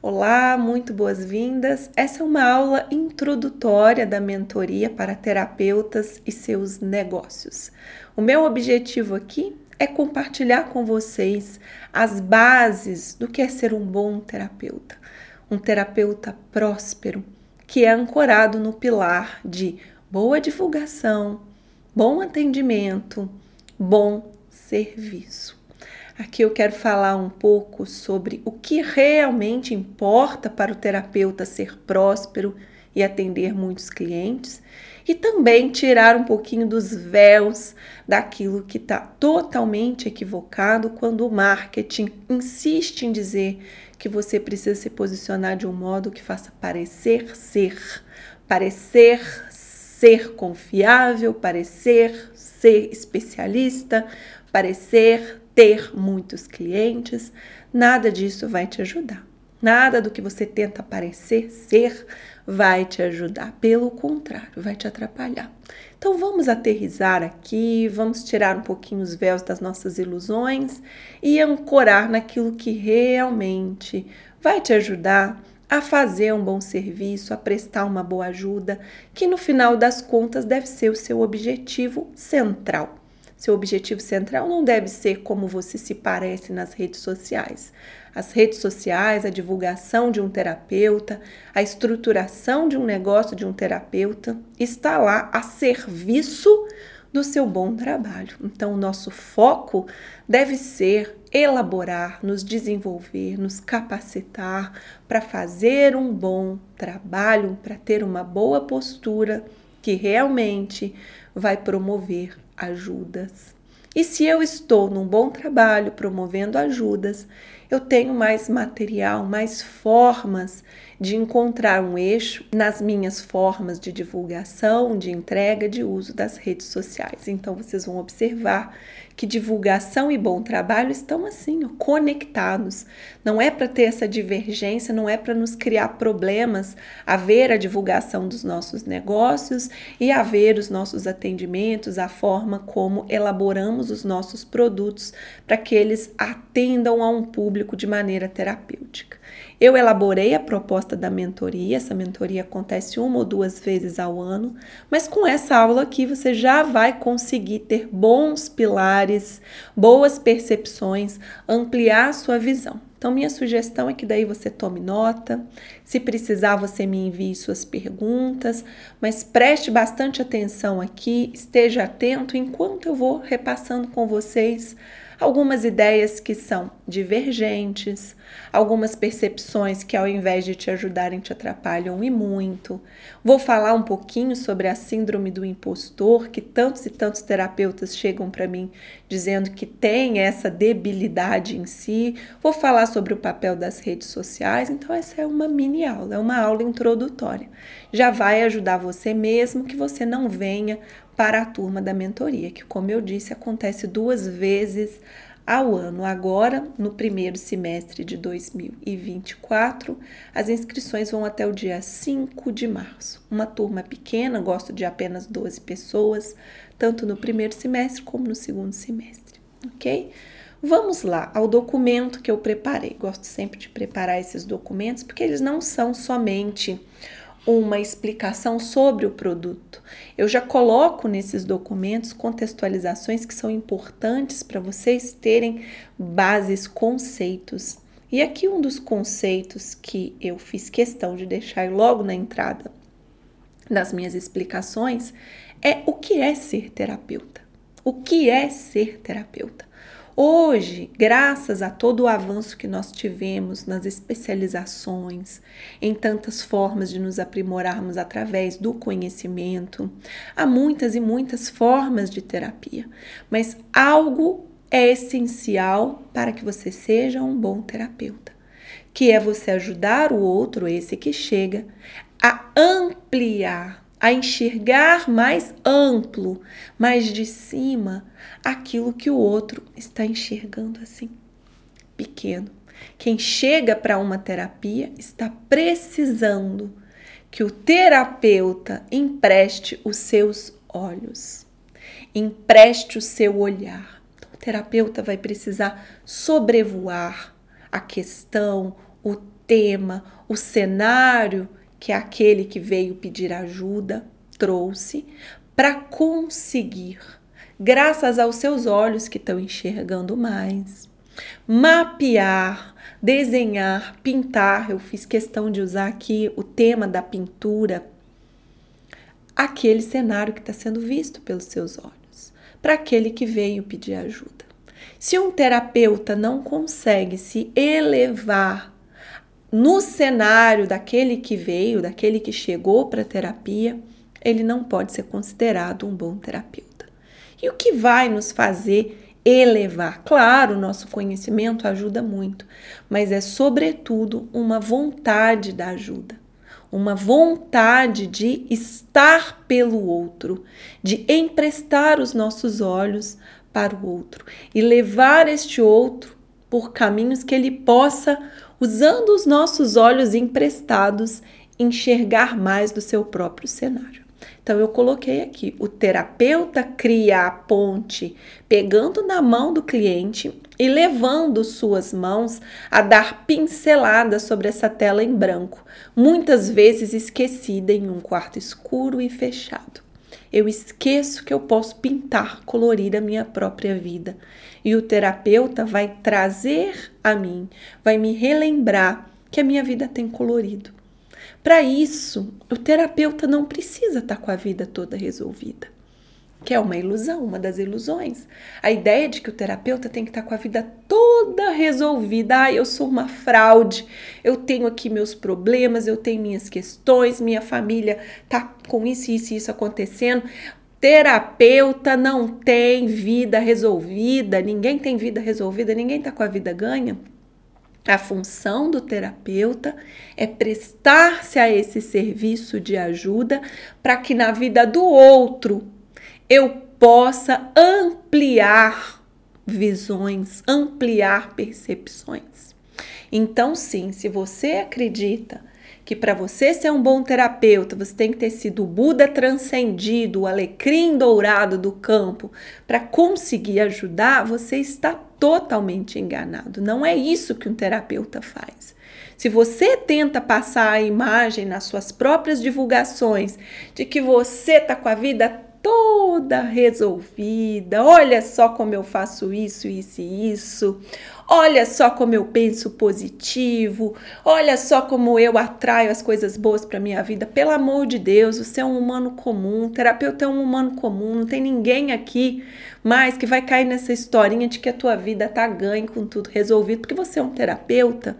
Olá, muito boas-vindas. Essa é uma aula introdutória da mentoria para terapeutas e seus negócios. O meu objetivo aqui é compartilhar com vocês as bases do que é ser um bom terapeuta, um terapeuta próspero, que é ancorado no pilar de boa divulgação, bom atendimento, bom serviço. Aqui eu quero falar um pouco sobre o que realmente importa para o terapeuta ser próspero e atender muitos clientes e também tirar um pouquinho dos véus daquilo que está totalmente equivocado quando o marketing insiste em dizer que você precisa se posicionar de um modo que faça parecer ser, parecer ser confiável, parecer ser especialista, parecer ter muitos clientes, nada disso vai te ajudar. Nada do que você tenta parecer ser vai te ajudar, pelo contrário, vai te atrapalhar. Então vamos aterrizar aqui, vamos tirar um pouquinho os véus das nossas ilusões e ancorar naquilo que realmente vai te ajudar a fazer um bom serviço, a prestar uma boa ajuda, que no final das contas deve ser o seu objetivo central. Seu objetivo central não deve ser como você se parece nas redes sociais. As redes sociais, a divulgação de um terapeuta, a estruturação de um negócio de um terapeuta está lá a serviço do seu bom trabalho. Então, o nosso foco deve ser elaborar, nos desenvolver, nos capacitar para fazer um bom trabalho, para ter uma boa postura que realmente vai promover ajudas. E se eu estou num bom trabalho promovendo ajudas, eu tenho mais material, mais formas de encontrar um eixo nas minhas formas de divulgação, de entrega, de uso das redes sociais. Então vocês vão observar que divulgação e bom trabalho estão assim, ó, conectados. Não é para ter essa divergência, não é para nos criar problemas haver a divulgação dos nossos negócios e haver os nossos atendimentos, a forma como elaboramos os nossos produtos para que eles atendam a um público de maneira terapêutica. Eu elaborei a proposta da mentoria, essa mentoria acontece uma ou duas vezes ao ano, mas com essa aula aqui você já vai conseguir ter bons pilares, boas percepções, ampliar a sua visão. Então, minha sugestão é que daí você tome nota. Se precisar, você me envie suas perguntas, mas preste bastante atenção aqui, esteja atento enquanto eu vou repassando com vocês algumas ideias que são divergentes, algumas percepções que ao invés de te ajudarem te atrapalham e muito. Vou falar um pouquinho sobre a síndrome do impostor, que tantos e tantos terapeutas chegam para mim dizendo que tem essa debilidade em si. Vou falar sobre o papel das redes sociais, então essa é uma mini aula, é uma aula introdutória. Já vai ajudar você mesmo que você não venha para a turma da mentoria, que, como eu disse, acontece duas vezes ao ano. Agora, no primeiro semestre de 2024, as inscrições vão até o dia 5 de março. Uma turma pequena, gosto de apenas 12 pessoas, tanto no primeiro semestre como no segundo semestre, ok? Vamos lá ao documento que eu preparei. Gosto sempre de preparar esses documentos porque eles não são somente uma explicação sobre o produto. Eu já coloco nesses documentos contextualizações que são importantes para vocês terem bases, conceitos. E aqui um dos conceitos que eu fiz questão de deixar logo na entrada das minhas explicações é o que é ser terapeuta. O que é ser terapeuta? Hoje, graças a todo o avanço que nós tivemos nas especializações, em tantas formas de nos aprimorarmos através do conhecimento, há muitas e muitas formas de terapia, mas algo é essencial para que você seja um bom terapeuta, que é você ajudar o outro, esse que chega, a ampliar a enxergar mais amplo, mais de cima, aquilo que o outro está enxergando assim, pequeno. Quem chega para uma terapia está precisando que o terapeuta empreste os seus olhos, empreste o seu olhar. Então, o terapeuta vai precisar sobrevoar a questão, o tema, o cenário que aquele que veio pedir ajuda trouxe para conseguir, graças aos seus olhos que estão enxergando mais, mapear, desenhar, pintar. Eu fiz questão de usar aqui o tema da pintura, aquele cenário que está sendo visto pelos seus olhos, para aquele que veio pedir ajuda. Se um terapeuta não consegue se elevar no cenário daquele que veio, daquele que chegou para a terapia, ele não pode ser considerado um bom terapeuta. E o que vai nos fazer elevar? Claro, o nosso conhecimento ajuda muito, mas é sobretudo uma vontade da ajuda, uma vontade de estar pelo outro, de emprestar os nossos olhos para o outro e levar este outro por caminhos que ele possa usando os nossos olhos emprestados, enxergar mais do seu próprio cenário. Então, eu coloquei aqui: o terapeuta cria a ponte, pegando na mão do cliente e levando suas mãos a dar pinceladas sobre essa tela em branco, muitas vezes esquecida em um quarto escuro e fechado. Eu esqueço que eu posso pintar, colorir a minha própria vida. E o terapeuta vai trazer a mim, vai me relembrar que a minha vida tem colorido. Para isso, o terapeuta não precisa estar tá com a vida toda resolvida, que é uma ilusão, uma das ilusões. A ideia de que o terapeuta tem que estar tá com a vida toda resolvida. Ah, eu sou uma fraude, eu tenho aqui meus problemas, eu tenho minhas questões, minha família tá com isso, isso isso acontecendo. Terapeuta não tem vida resolvida, ninguém tem vida resolvida, ninguém tá com a vida ganha. A função do terapeuta é prestar-se a esse serviço de ajuda para que na vida do outro eu possa ampliar visões, ampliar percepções. Então, sim, se você acredita que para você ser um bom terapeuta, você tem que ter sido o Buda transcendido, o alecrim dourado do campo, para conseguir ajudar, você está totalmente enganado. Não é isso que um terapeuta faz. Se você tenta passar a imagem nas suas próprias divulgações de que você está com a vida toda resolvida, olha só como eu faço isso, isso e isso, Olha só como eu penso positivo. Olha só como eu atraio as coisas boas para minha vida. Pelo amor de Deus, você é um humano comum. O terapeuta é um humano comum. Não tem ninguém aqui mais que vai cair nessa historinha de que a tua vida tá ganha com tudo resolvido porque você é um terapeuta.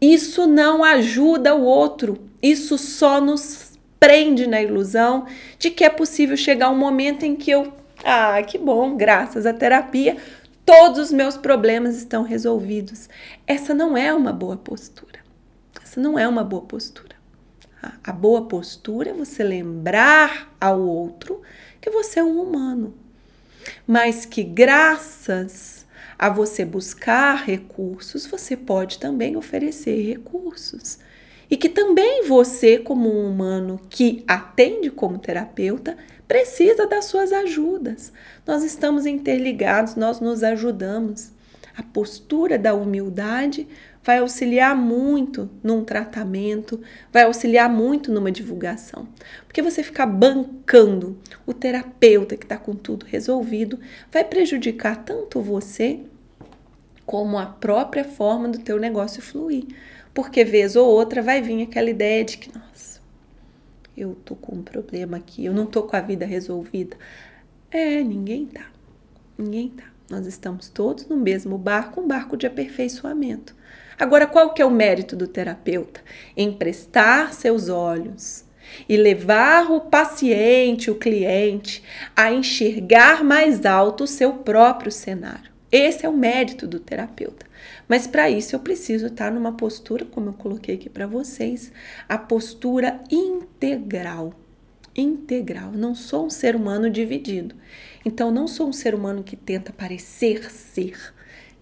Isso não ajuda o outro. Isso só nos prende na ilusão de que é possível chegar um momento em que eu, ah, que bom, graças à terapia, todos os meus problemas estão resolvidos. Essa não é uma boa postura. Essa não é uma boa postura. A boa postura é você lembrar ao outro que você é um humano, mas que graças a você buscar recursos, você pode também oferecer recursos. E que também você, como um humano que atende como terapeuta, precisa das suas ajudas. Nós estamos interligados, nós nos ajudamos. A postura da humildade vai auxiliar muito num tratamento, vai auxiliar muito numa divulgação. Porque você ficar bancando o terapeuta que está com tudo resolvido vai prejudicar tanto você como a própria forma do teu negócio fluir. Porque vez ou outra vai vir aquela ideia de que, nossa, eu tô com um problema aqui, eu não tô com a vida resolvida. É, ninguém tá. Ninguém tá. Nós estamos todos no mesmo barco, um barco de aperfeiçoamento. Agora, qual que é o mérito do terapeuta? Emprestar seus olhos e levar o paciente, o cliente, a enxergar mais alto o seu próprio cenário. Esse é o mérito do terapeuta. Mas para isso eu preciso estar numa postura, como eu coloquei aqui para vocês, a postura integral. Integral. Não sou um ser humano dividido. Então, não sou um ser humano que tenta parecer ser,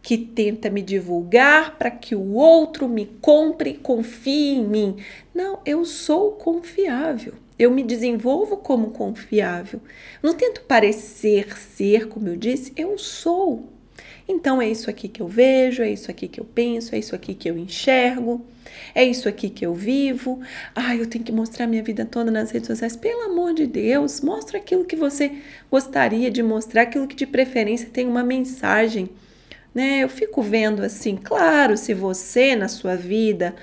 que tenta me divulgar para que o outro me compre e confie em mim. Não, eu sou confiável. Eu me desenvolvo como confiável. Não tento parecer ser, como eu disse, eu sou. Então é isso aqui que eu vejo, é isso aqui que eu penso, é isso aqui que eu enxergo. É isso aqui que eu vivo. Ah, eu tenho que mostrar minha vida toda nas redes sociais. Pelo amor de Deus, mostra aquilo que você gostaria de mostrar, aquilo que de preferência tem uma mensagem. Né? Eu fico vendo assim, claro, se você na sua vida,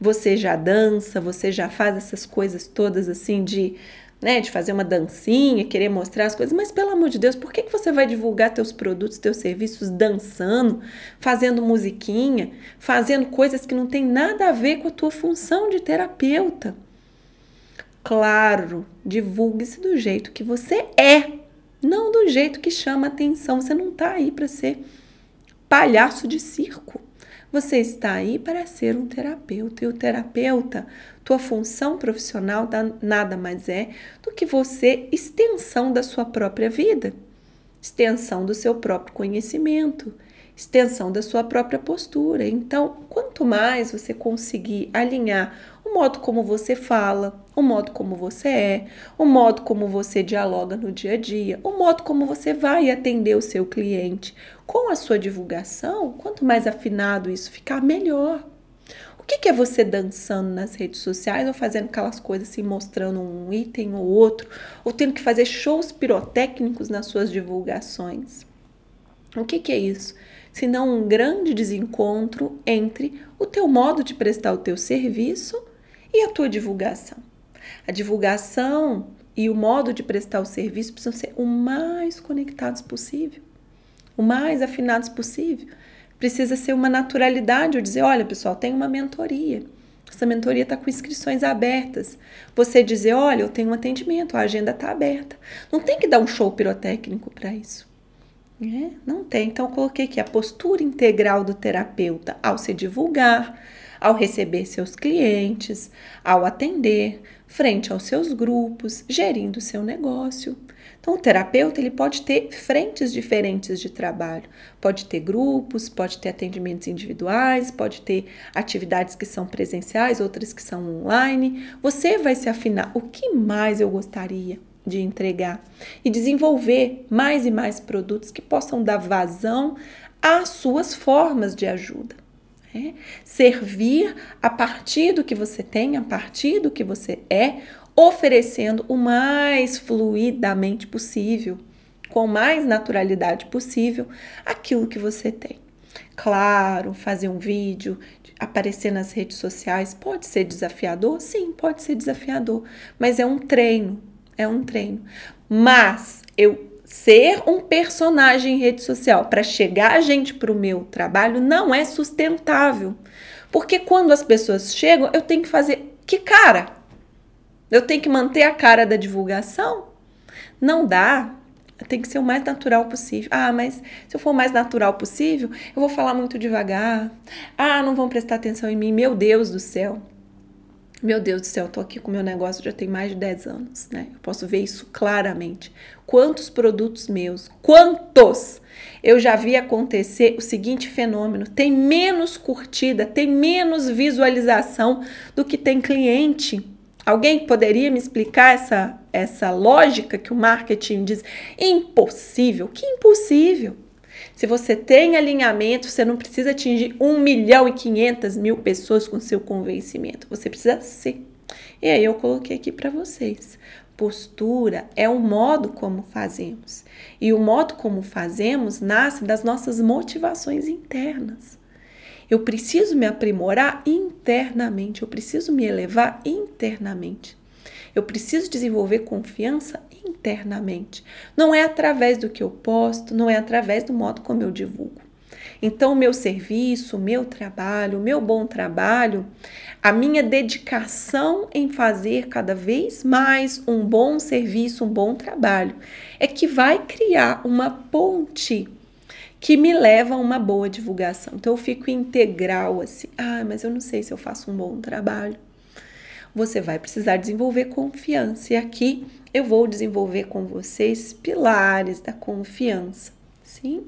você já dança, você já faz essas coisas todas assim de né, de fazer uma dancinha, querer mostrar as coisas, mas pelo amor de Deus, por que, que você vai divulgar teus produtos, teus serviços dançando, fazendo musiquinha, fazendo coisas que não tem nada a ver com a tua função de terapeuta? Claro, divulgue-se do jeito que você é, não do jeito que chama atenção. Você não tá aí para ser palhaço de circo. Você está aí para ser um terapeuta e o terapeuta, tua função profissional nada mais é do que você extensão da sua própria vida, extensão do seu próprio conhecimento, extensão da sua própria postura. Então, quanto mais você conseguir alinhar o modo como você fala, o modo como você é, o modo como você dialoga no dia a dia, o modo como você vai atender o seu cliente com a sua divulgação, quanto mais afinado isso ficar, melhor. O que, que é você dançando nas redes sociais ou fazendo aquelas coisas assim, mostrando um item ou outro, ou tendo que fazer shows pirotécnicos nas suas divulgações? O que, que é isso? Senão um grande desencontro entre o teu modo de prestar o teu serviço e a tua divulgação. A divulgação e o modo de prestar o serviço precisam ser o mais conectados possível, o mais afinados possível. Precisa ser uma naturalidade, eu dizer, olha pessoal, tem uma mentoria. Essa mentoria está com inscrições abertas. Você dizer, olha, eu tenho um atendimento, a agenda está aberta. Não tem que dar um show pirotécnico para isso. É, não tem. Então, coloquei aqui a postura integral do terapeuta ao se divulgar, ao receber seus clientes, ao atender, frente aos seus grupos, gerindo seu negócio. Então, o terapeuta ele pode ter frentes diferentes de trabalho. Pode ter grupos, pode ter atendimentos individuais, pode ter atividades que são presenciais, outras que são online. Você vai se afinar. O que mais eu gostaria de entregar? E desenvolver mais e mais produtos que possam dar vazão às suas formas de ajuda. Né? Servir a partir do que você tem, a partir do que você é, oferecendo o mais fluidamente possível, com mais naturalidade possível, aquilo que você tem. Claro, fazer um vídeo, aparecer nas redes sociais pode ser desafiador? Sim, pode ser desafiador, mas é um treino, é um treino. Mas eu ser um personagem em rede social para chegar a gente para o meu trabalho não é sustentável. Porque quando as pessoas chegam, eu tenho que fazer que cara? Eu tenho que manter a cara da divulgação? Não dá. Tem que ser o mais natural possível. Ah, mas se eu for o mais natural possível, eu vou falar muito devagar. Ah, não vão prestar atenção em mim. Meu Deus do céu. Meu Deus do céu, eu tô aqui com meu negócio já tem mais de 10 anos, né? Eu posso ver isso claramente. Quantos produtos meus, quantos eu já vi acontecer o seguinte fenômeno: tem menos curtida, tem menos visualização do que tem cliente. Alguém poderia me explicar essa, essa lógica que o marketing diz? Impossível. Que impossível? Se você tem alinhamento, você não precisa atingir 1 milhão e 500 mil pessoas com seu convencimento. Você precisa ser. E aí eu coloquei aqui para vocês. Postura é o modo como fazemos. E o modo como fazemos nasce das nossas motivações internas. Eu preciso me aprimorar internamente, eu preciso me elevar internamente. Eu preciso desenvolver confiança internamente. Não é através do que eu posto, não é através do modo como eu divulgo. Então, o meu serviço, o meu trabalho, o meu bom trabalho, a minha dedicação em fazer cada vez mais um bom serviço, um bom trabalho, é que vai criar uma ponte que me leva a uma boa divulgação. Então, eu fico integral assim. Ah, mas eu não sei se eu faço um bom trabalho você vai precisar desenvolver confiança. E aqui eu vou desenvolver com vocês pilares da confiança, sim?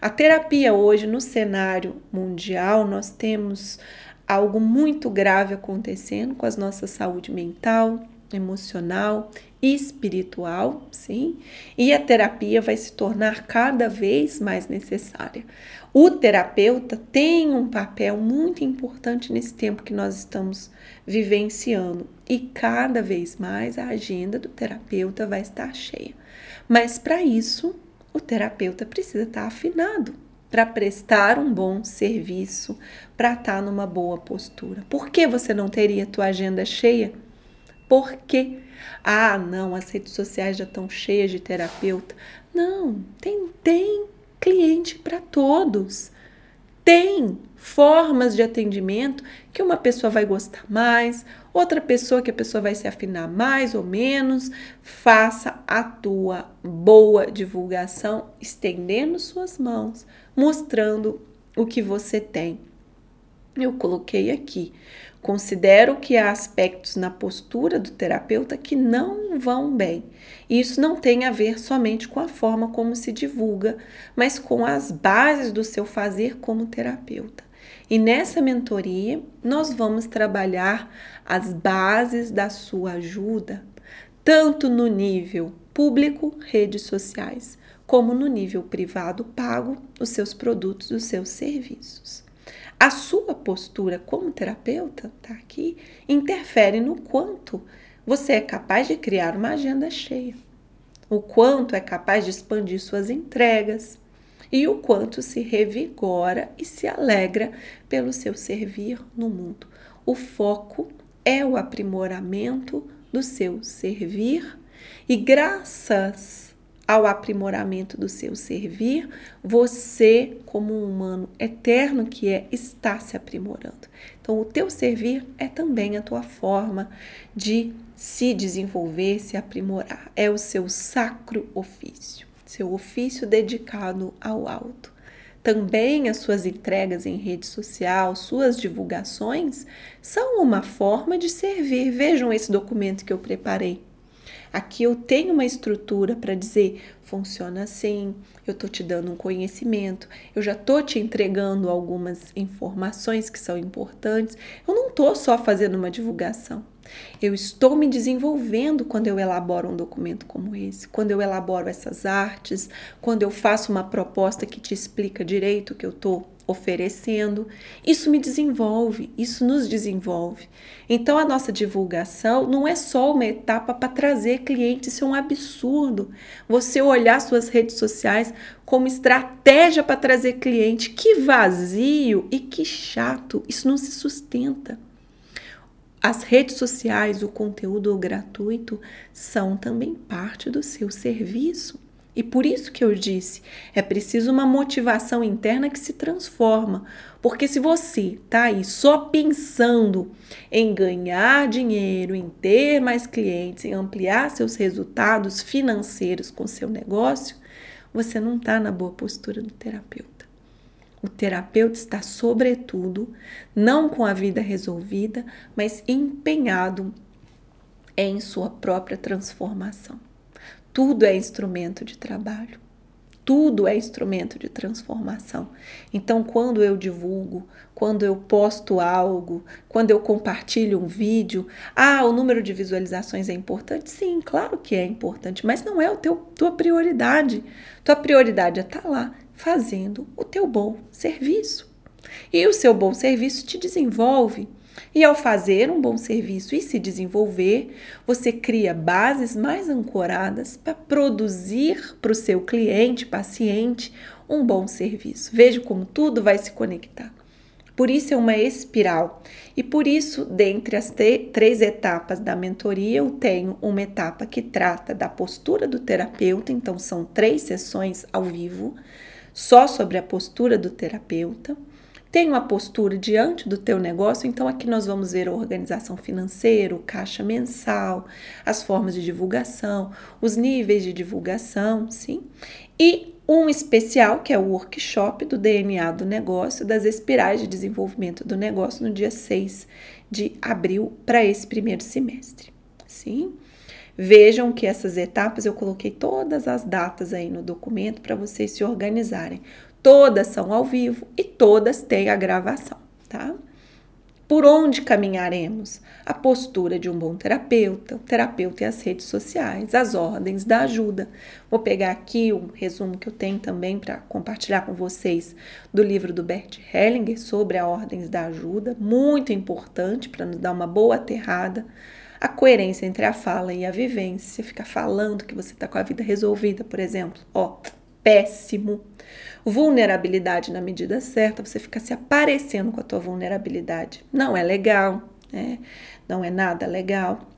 A terapia hoje no cenário mundial, nós temos algo muito grave acontecendo com a nossa saúde mental, emocional, espiritual, sim, e a terapia vai se tornar cada vez mais necessária. O terapeuta tem um papel muito importante nesse tempo que nós estamos vivenciando e cada vez mais a agenda do terapeuta vai estar cheia. Mas para isso, o terapeuta precisa estar afinado para prestar um bom serviço, para estar tá numa boa postura. Por que você não teria tua agenda cheia? Porque ah, não, as redes sociais já estão cheias de terapeuta. Não, tem tem para todos. Tem formas de atendimento que uma pessoa vai gostar mais, outra pessoa que a pessoa vai se afinar mais ou menos. Faça a tua boa divulgação, estendendo suas mãos, mostrando o que você tem. Eu coloquei aqui. Considero que há aspectos na postura do terapeuta que não vão bem. E isso não tem a ver somente com a forma como se divulga, mas com as bases do seu fazer como terapeuta. E nessa mentoria, nós vamos trabalhar as bases da sua ajuda, tanto no nível público, redes sociais, como no nível privado pago, os seus produtos, os seus serviços. A sua postura como terapeuta, tá aqui, interfere no quanto você é capaz de criar uma agenda cheia, o quanto é capaz de expandir suas entregas e o quanto se revigora e se alegra pelo seu servir no mundo. O foco é o aprimoramento do seu servir e graças ao aprimoramento do seu servir, você, como um humano eterno que é, está se aprimorando. Então, o teu servir é também a tua forma de se desenvolver, se aprimorar. É o seu sacro ofício, seu ofício dedicado ao alto. Também as suas entregas em rede social, suas divulgações, são uma forma de servir. Vejam esse documento que eu preparei Aqui eu tenho uma estrutura para dizer funciona assim, eu tô te dando um conhecimento, eu já tô te entregando algumas informações que são importantes. Eu não tô só fazendo uma divulgação. Eu estou me desenvolvendo quando eu elaboro um documento como esse, quando eu elaboro essas artes, quando eu faço uma proposta que te explica direito o que eu estou oferecendo. Isso me desenvolve, isso nos desenvolve. Então, a nossa divulgação não é só uma etapa para trazer cliente, isso é um absurdo. Você olhar suas redes sociais como estratégia para trazer cliente, que vazio e que chato, isso não se sustenta. As redes sociais, o conteúdo gratuito são também parte do seu serviço. E por isso que eu disse, é preciso uma motivação interna que se transforma. Porque se você tá aí só pensando em ganhar dinheiro, em ter mais clientes, em ampliar seus resultados financeiros com seu negócio, você não está na boa postura do terapeuta. O terapeuta está, sobretudo, não com a vida resolvida, mas empenhado em sua própria transformação. Tudo é instrumento de trabalho. Tudo é instrumento de transformação. Então, quando eu divulgo, quando eu posto algo, quando eu compartilho um vídeo, ah, o número de visualizações é importante? Sim, claro que é importante, mas não é o teu tua prioridade. Tua prioridade é estar tá lá fazendo o teu bom serviço. E o seu bom serviço te desenvolve. E ao fazer um bom serviço e se desenvolver, você cria bases mais ancoradas para produzir para o seu cliente, paciente, um bom serviço. Veja como tudo vai se conectar. Por isso é uma espiral. E por isso, dentre as três etapas da mentoria, eu tenho uma etapa que trata da postura do terapeuta, então são três sessões ao vivo, só sobre a postura do terapeuta tem uma postura diante do teu negócio, então aqui nós vamos ver a organização financeira, o caixa mensal, as formas de divulgação, os níveis de divulgação, sim? E um especial, que é o workshop do DNA do negócio, das espirais de desenvolvimento do negócio, no dia 6 de abril para esse primeiro semestre, sim? Vejam que essas etapas eu coloquei todas as datas aí no documento para vocês se organizarem. Todas são ao vivo e todas têm a gravação, tá? por onde caminharemos? A postura de um bom terapeuta, o terapeuta e as redes sociais, as ordens da ajuda. Vou pegar aqui um resumo que eu tenho também para compartilhar com vocês do livro do Bert Hellinger sobre as ordens da ajuda, muito importante para nos dar uma boa aterrada. A coerência entre a fala e a vivência, ficar falando que você está com a vida resolvida, por exemplo, ó, péssimo. Vulnerabilidade na medida certa, você fica se aparecendo com a tua vulnerabilidade. Não é legal, né? Não é nada legal.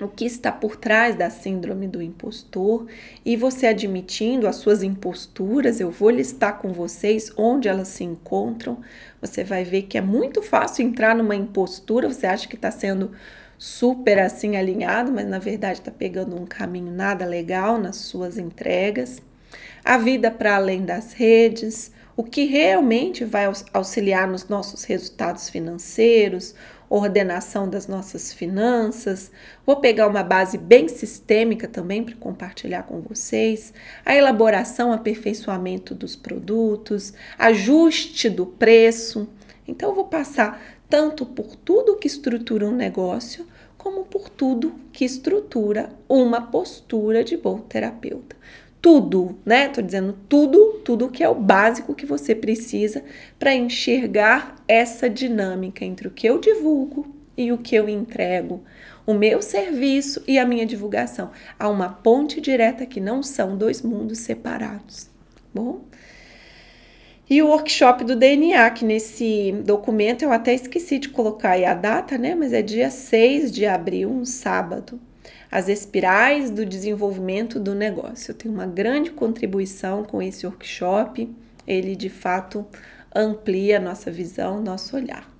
O que está por trás da síndrome do impostor e você admitindo as suas imposturas, eu vou listar com vocês onde elas se encontram. Você vai ver que é muito fácil entrar numa impostura, você acha que está sendo super assim alinhado, mas na verdade está pegando um caminho nada legal nas suas entregas a vida para além das redes, o que realmente vai auxiliar nos nossos resultados financeiros, ordenação das nossas finanças. Vou pegar uma base bem sistêmica também para compartilhar com vocês. A elaboração, aperfeiçoamento dos produtos, ajuste do preço. Então, eu vou passar tanto por tudo que estrutura um negócio, como por tudo que estrutura uma postura de bom terapeuta tudo, né? Tô dizendo tudo, tudo que é o básico que você precisa para enxergar essa dinâmica entre o que eu divulgo e o que eu entrego, o meu serviço e a minha divulgação. Há uma ponte direta que não são dois mundos separados, bom? E o workshop do DNA, que nesse documento eu até esqueci de colocar aí a data, né? Mas é dia 6 de abril, um sábado as espirais do desenvolvimento do negócio. Eu tenho uma grande contribuição com esse workshop, ele de fato amplia nossa visão, nosso olhar.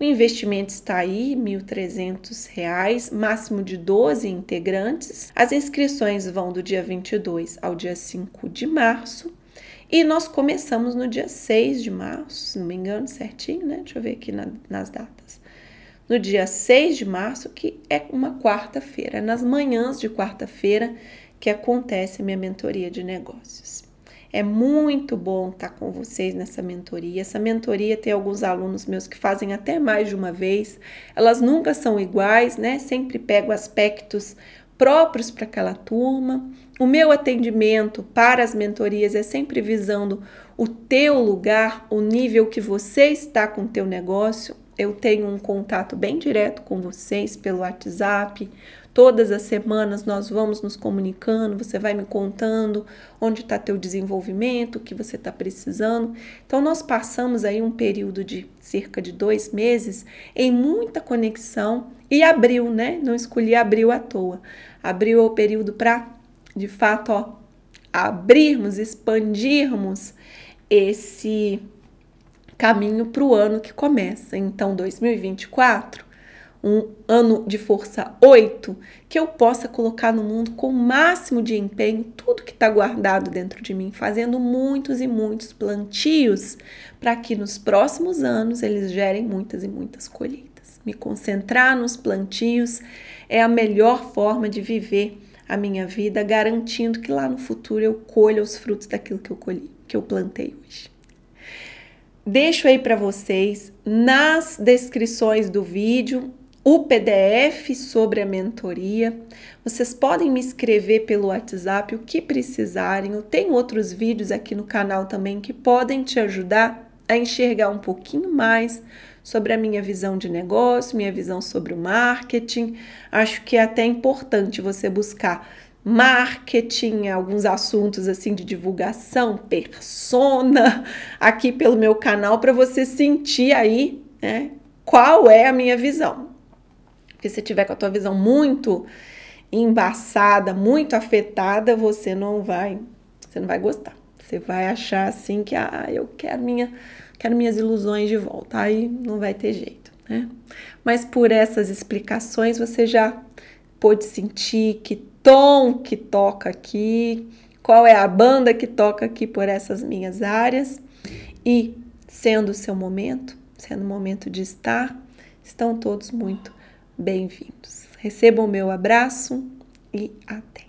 O investimento está aí, R$ 1.300, máximo de 12 integrantes. As inscrições vão do dia 22 ao dia 5 de março. E nós começamos no dia 6 de março, se não me engano, certinho, né? Deixa eu ver aqui na, nas datas no dia 6 de março, que é uma quarta-feira, nas manhãs de quarta-feira que acontece a minha mentoria de negócios. É muito bom estar com vocês nessa mentoria. Essa mentoria tem alguns alunos meus que fazem até mais de uma vez. Elas nunca são iguais, né? Sempre pego aspectos próprios para aquela turma. O meu atendimento para as mentorias é sempre visando o teu lugar, o nível que você está com o teu negócio, eu tenho um contato bem direto com vocês pelo WhatsApp. Todas as semanas nós vamos nos comunicando, você vai me contando onde está teu desenvolvimento, o que você está precisando. Então nós passamos aí um período de cerca de dois meses em muita conexão e abril, né? Não escolhi abril à toa. Abril é o período para, de fato, ó, abrirmos, expandirmos esse caminho para o ano que começa. Então, 2024, um ano de força 8, que eu possa colocar no mundo com o máximo de empenho tudo que está guardado dentro de mim, fazendo muitos e muitos plantios para que nos próximos anos eles gerem muitas e muitas colheitas. Me concentrar nos plantios é a melhor forma de viver a minha vida, garantindo que lá no futuro eu colha os frutos daquilo que eu colhi, que eu plantei hoje. Deixo aí para vocês nas descrições do vídeo o PDF sobre a mentoria. Vocês podem me escrever pelo WhatsApp o que precisarem. Eu tenho outros vídeos aqui no canal também que podem te ajudar a enxergar um pouquinho mais sobre a minha visão de negócio, minha visão sobre o marketing. Acho que é até importante você buscar marketing, alguns assuntos assim de divulgação, persona, aqui pelo meu canal para você sentir aí, né, qual é a minha visão. Porque se tiver com a tua visão muito embaçada, muito afetada, você não vai, você não vai gostar. Você vai achar assim que ah, eu quero minha, quero minhas ilusões de volta. Aí não vai ter jeito, né? Mas por essas explicações você já pôde sentir que tom que toca aqui, qual é a banda que toca aqui por essas minhas áreas e sendo o seu momento, sendo o momento de estar, estão todos muito bem-vindos. Recebam o meu abraço e até.